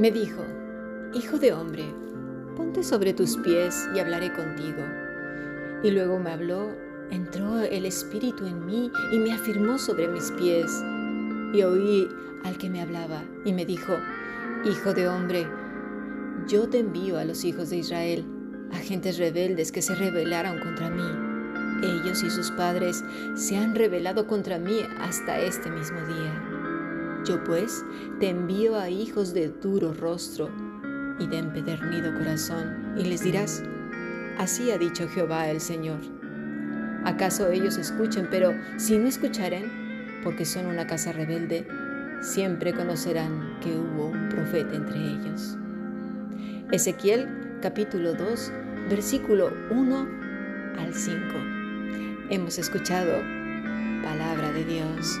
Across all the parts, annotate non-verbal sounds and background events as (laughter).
Me dijo, Hijo de hombre, ponte sobre tus pies y hablaré contigo. Y luego me habló, entró el Espíritu en mí y me afirmó sobre mis pies. Y oí al que me hablaba y me dijo, Hijo de hombre, yo te envío a los hijos de Israel, agentes rebeldes que se rebelaron contra mí. Ellos y sus padres se han rebelado contra mí hasta este mismo día. Yo pues te envío a hijos de duro rostro y de empedernido corazón, y les dirás, así ha dicho Jehová el Señor. ¿Acaso ellos escuchen, pero si no escucharen, porque son una casa rebelde, siempre conocerán que hubo un profeta entre ellos? Ezequiel capítulo 2, versículo 1 al 5. Hemos escuchado palabra de Dios.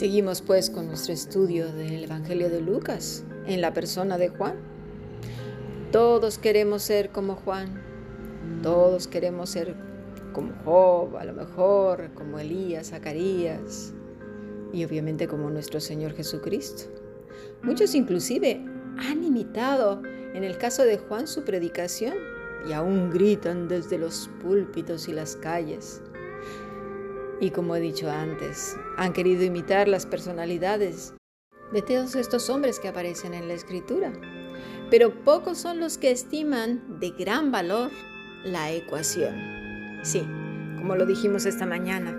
Seguimos pues con nuestro estudio del Evangelio de Lucas en la persona de Juan. Todos queremos ser como Juan, todos queremos ser como Job, a lo mejor, como Elías, Zacarías y obviamente como nuestro Señor Jesucristo. Muchos inclusive han imitado en el caso de Juan su predicación y aún gritan desde los púlpitos y las calles. Y como he dicho antes, han querido imitar las personalidades de todos estos hombres que aparecen en la escritura. Pero pocos son los que estiman de gran valor la ecuación. Sí, como lo dijimos esta mañana,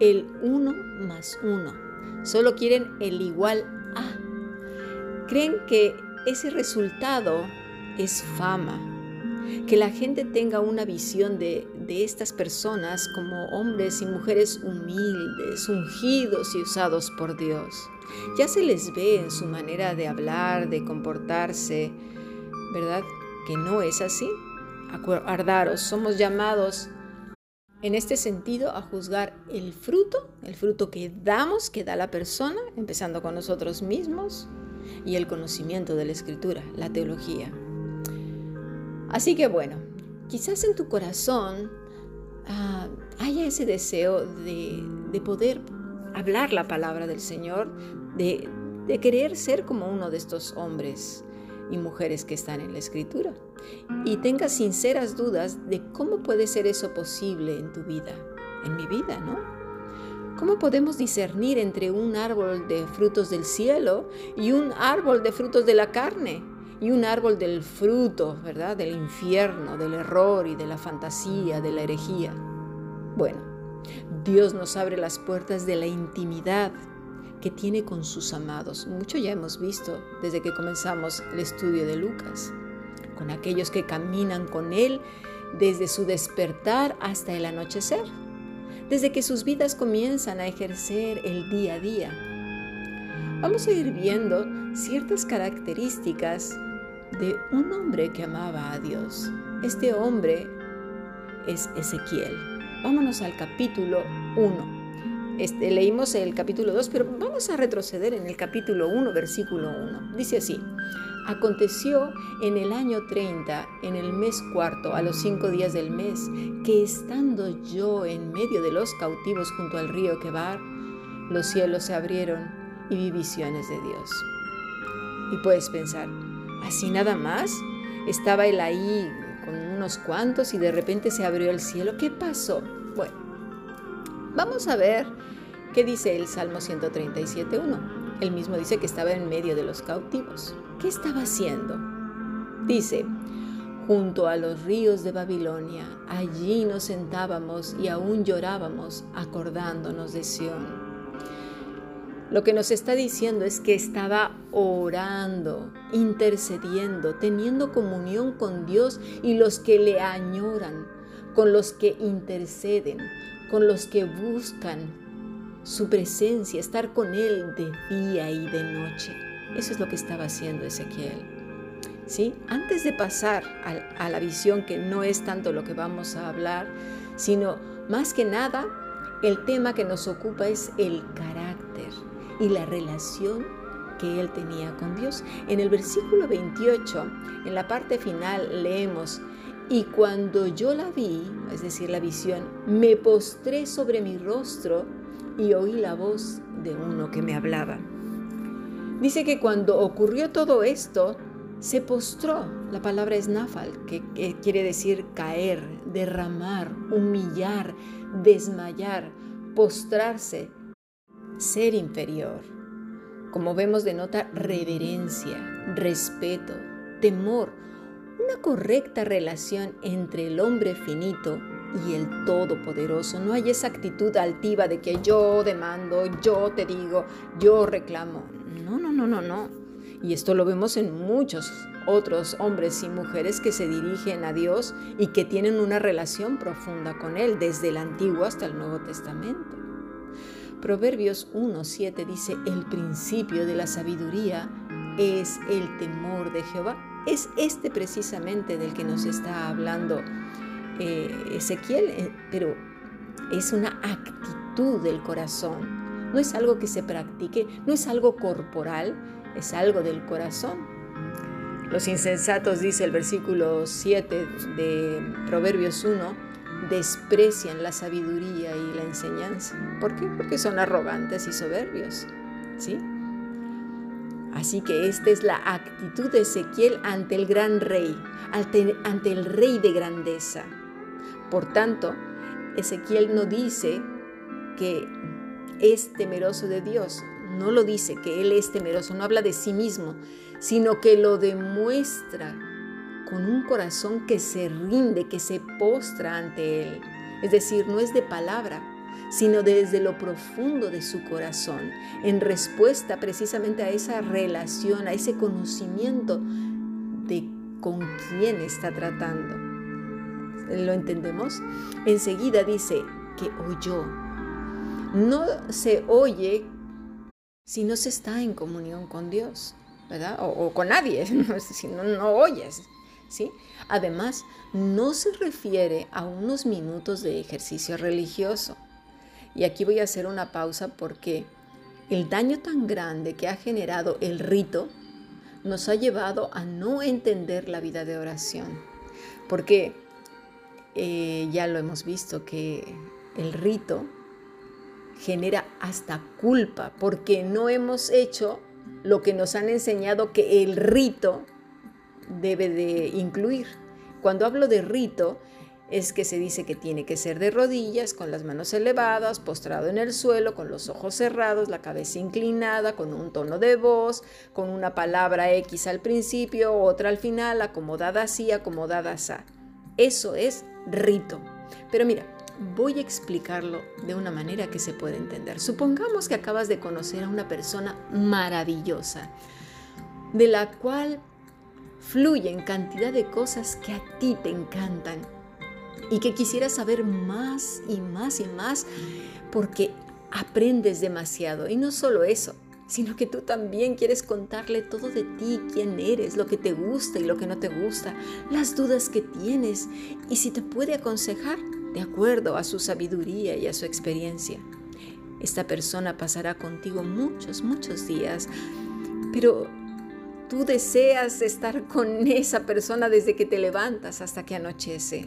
el 1 más 1. Solo quieren el igual a. Creen que ese resultado es fama, que la gente tenga una visión de, de, estas personas como hombres y mujeres humildes, ungidos y usados por Dios. Ya se les ve en su manera de hablar, de comportarse, ¿verdad? Que no es así. Acordaros, somos llamados en este sentido a juzgar el fruto, el fruto que damos, que da la persona, empezando con nosotros mismos, y el conocimiento de la escritura, la teología. Así que bueno, quizás en tu corazón ah, haya ese deseo de, poder hablar la palabra del Señor, de, de querer ser como uno de estos hombres y mujeres que están en la escritura y tengas sinceras dudas de cómo puede ser eso posible en tu vida, en mi vida, ¿no? ¿Cómo podemos discernir entre un árbol de frutos del cielo y un árbol de frutos de la carne? Y un árbol del fruto, ¿verdad? Del infierno, del error y de la fantasía, de la herejía. Bueno, Dios nos abre las puertas de la intimidad que tiene con sus amados. Mucho ya hemos visto desde que comenzamos el estudio de Lucas, con aquellos que caminan con Él desde su despertar hasta el anochecer, desde que sus vidas comienzan a ejercer el día a día. Vamos a ir viendo ciertas características de un hombre que amaba a Dios. Este hombre es Ezequiel. Vámonos al capítulo 1. Este, leímos el capítulo 2, pero vamos a retroceder en el capítulo 1, versículo 1. Dice así, aconteció en el año 30, en el mes cuarto, a los cinco días del mes, que estando yo en medio de los cautivos junto al río Quebar, los cielos se abrieron y vi visiones de Dios. Y puedes pensar, Así nada más. Estaba él ahí con unos cuantos y de repente se abrió el cielo. ¿Qué pasó? Bueno, vamos a ver qué dice el Salmo 137.1. Él mismo dice que estaba en medio de los cautivos. ¿Qué estaba haciendo? Dice, junto a los ríos de Babilonia, allí nos sentábamos y aún llorábamos acordándonos de Sión. Lo que nos está diciendo es que estaba orando, intercediendo, teniendo comunión con Dios y los que le añoran, con los que interceden, con los que buscan su presencia, estar con Él de día y de noche. Eso es lo que estaba haciendo Ezequiel. ¿Sí? Antes de pasar a, a la visión, que no es tanto lo que vamos a hablar, sino más que nada, el tema que nos ocupa es el carácter y la relación que él tenía con Dios. En el versículo 28, en la parte final, leemos, y cuando yo la vi, es decir, la visión, me postré sobre mi rostro y oí la voz de uno que me hablaba. Dice que cuando ocurrió todo esto, se postró. La palabra es nafal, que, que quiere decir caer, derramar, humillar, desmayar, postrarse, ser inferior. Como vemos denota reverencia, respeto, temor, una correcta relación entre el hombre finito y el Todopoderoso. No hay esa actitud altiva de que yo demando, yo te digo, yo reclamo. No, no, no, no, no. Y esto lo vemos en muchos otros hombres y mujeres que se dirigen a Dios y que tienen una relación profunda con Él desde el Antiguo hasta el Nuevo Testamento. Proverbios 1.7 dice, el principio de la sabiduría es el temor de Jehová. Es este precisamente del que nos está hablando eh, Ezequiel, eh, pero es una actitud del corazón. No es algo que se practique, no es algo corporal, es algo del corazón. Los insensatos, dice el versículo 7 de Proverbios 1, desprecian la sabiduría y la enseñanza. ¿Por qué? Porque son arrogantes y soberbios. ¿Sí? Así que esta es la actitud de Ezequiel ante el gran rey, ante, el rey de grandeza. Por tanto, Ezequiel no dice que es temeroso de Dios, no lo dice que él es temeroso, no habla de sí mismo, sino que lo demuestra con un corazón que se rinde, que se postra ante Él. Es decir, no es de palabra, sino desde lo profundo de su corazón, en respuesta precisamente a esa relación, a ese conocimiento de con quién está tratando. ¿Lo entendemos? Enseguida dice que oyó. No se oye si no se está en comunión con Dios, ¿verdad? O, con nadie, (laughs) si no, no oyes. Además, no se refiere a unos minutos de ejercicio religioso. Y aquí voy a hacer una pausa porque el daño tan grande que ha generado el rito nos ha llevado a no entender la vida de oración. Porque eh, ya lo hemos visto que el rito genera hasta culpa porque no hemos hecho lo que nos han enseñado que el rito debe de incluir. Cuando hablo de rito, es que se dice que tiene que ser de rodillas, con las manos elevadas, postrado en el suelo, con los ojos cerrados, la cabeza inclinada, con un tono de voz, con una palabra X al principio, otra al final, acomodada así, acomodada así. Eso es rito. Pero mira, voy a explicarlo de una manera que se pueda entender. Supongamos que acabas de conocer a una persona maravillosa, de la cual fluyen cantidad de cosas que a ti te encantan y que quisieras saber más y más y más porque aprendes demasiado. Y no solo eso, sino que tú también quieres contarle todo de ti, quién eres, lo que te gusta y lo que no te gusta, las dudas que tienes y si te puede aconsejar de acuerdo a su sabiduría y a su experiencia. Esta persona pasará contigo muchos, muchos días, pero Tú deseas estar con esa persona desde que te levantas hasta que anochece.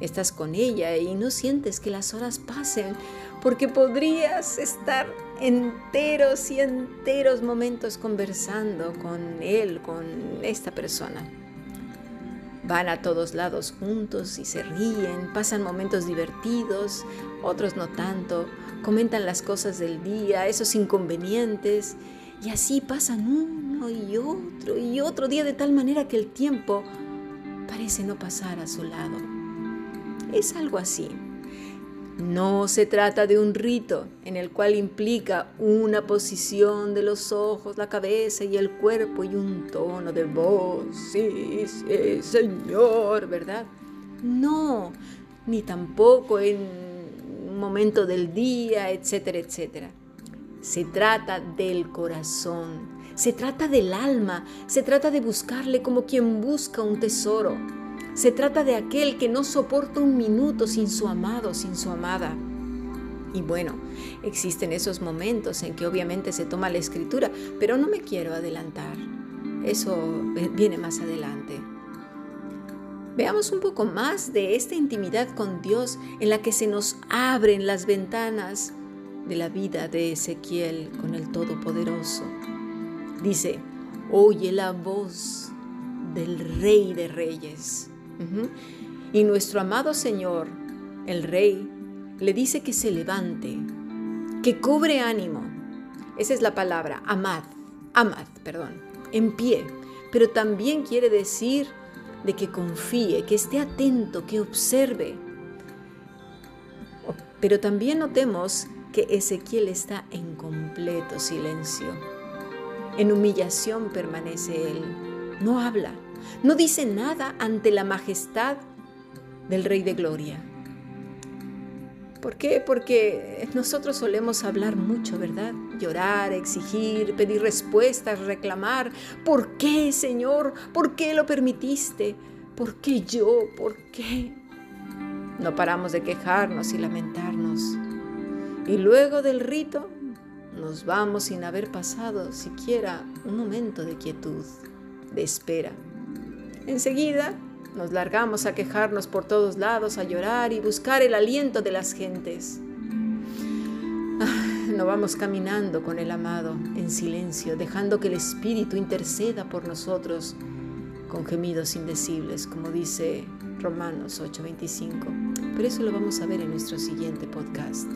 Estás con ella y no sientes que las horas pasen porque podrías estar enteros y enteros momentos conversando con él, con esta persona. Van a todos lados juntos y se ríen, pasan momentos divertidos, otros no tanto, comentan las cosas del día, esos inconvenientes Y así pasan y otro y otro día de tal manera que el tiempo parece no pasar a su lado. Es algo así. No se trata de un rito en el cual implica una posición de los ojos, la cabeza y el cuerpo y un tono de voz. Sí, sí, Señor, ¿verdad? No, ni tampoco en un momento del día, etcétera, etcétera. Se trata del corazón, se trata del alma, se trata de buscarle como quien busca un tesoro se trata de aquel que no soporta un minuto sin su amado, sin su amada. Y bueno, existen esos momentos en que obviamente se toma la escritura, pero no me quiero adelantar. Eso viene más adelante. Veamos un poco más de esta intimidad con Dios en la que se nos abren las ventanas de la vida de Ezequiel con el Todopoderoso. Dice, oye la voz del Rey de Reyes. Y nuestro amado Señor, el Rey, le dice que se levante, que cobre ánimo. Esa es la palabra, amad, amad, perdón, en pie. Pero también quiere decir de que confíe, que esté atento, que observe. Pero también notemos que Ezequiel está en completo silencio. En humillación permanece él. No habla, no dice nada ante la majestad del Rey de Gloria. ¿Por qué? Porque nosotros solemos hablar mucho, ¿verdad? Llorar, exigir, pedir respuestas, reclamar. ¿Por qué, Señor? ¿Por qué lo permitiste? ¿Por qué yo? ¿Por qué? No paramos de quejarnos y lamentarnos. Y luego del rito nos vamos sin haber pasado siquiera un momento de quietud, de espera. Enseguida nos largamos a quejarnos por todos lados, a llorar y buscar el aliento de las gentes. Ah, no vamos caminando con el amado en silencio, dejando que el Espíritu interceda por nosotros con gemidos indecibles, como dice Romanos 8:25. Pero eso lo vamos a ver en nuestro siguiente podcast.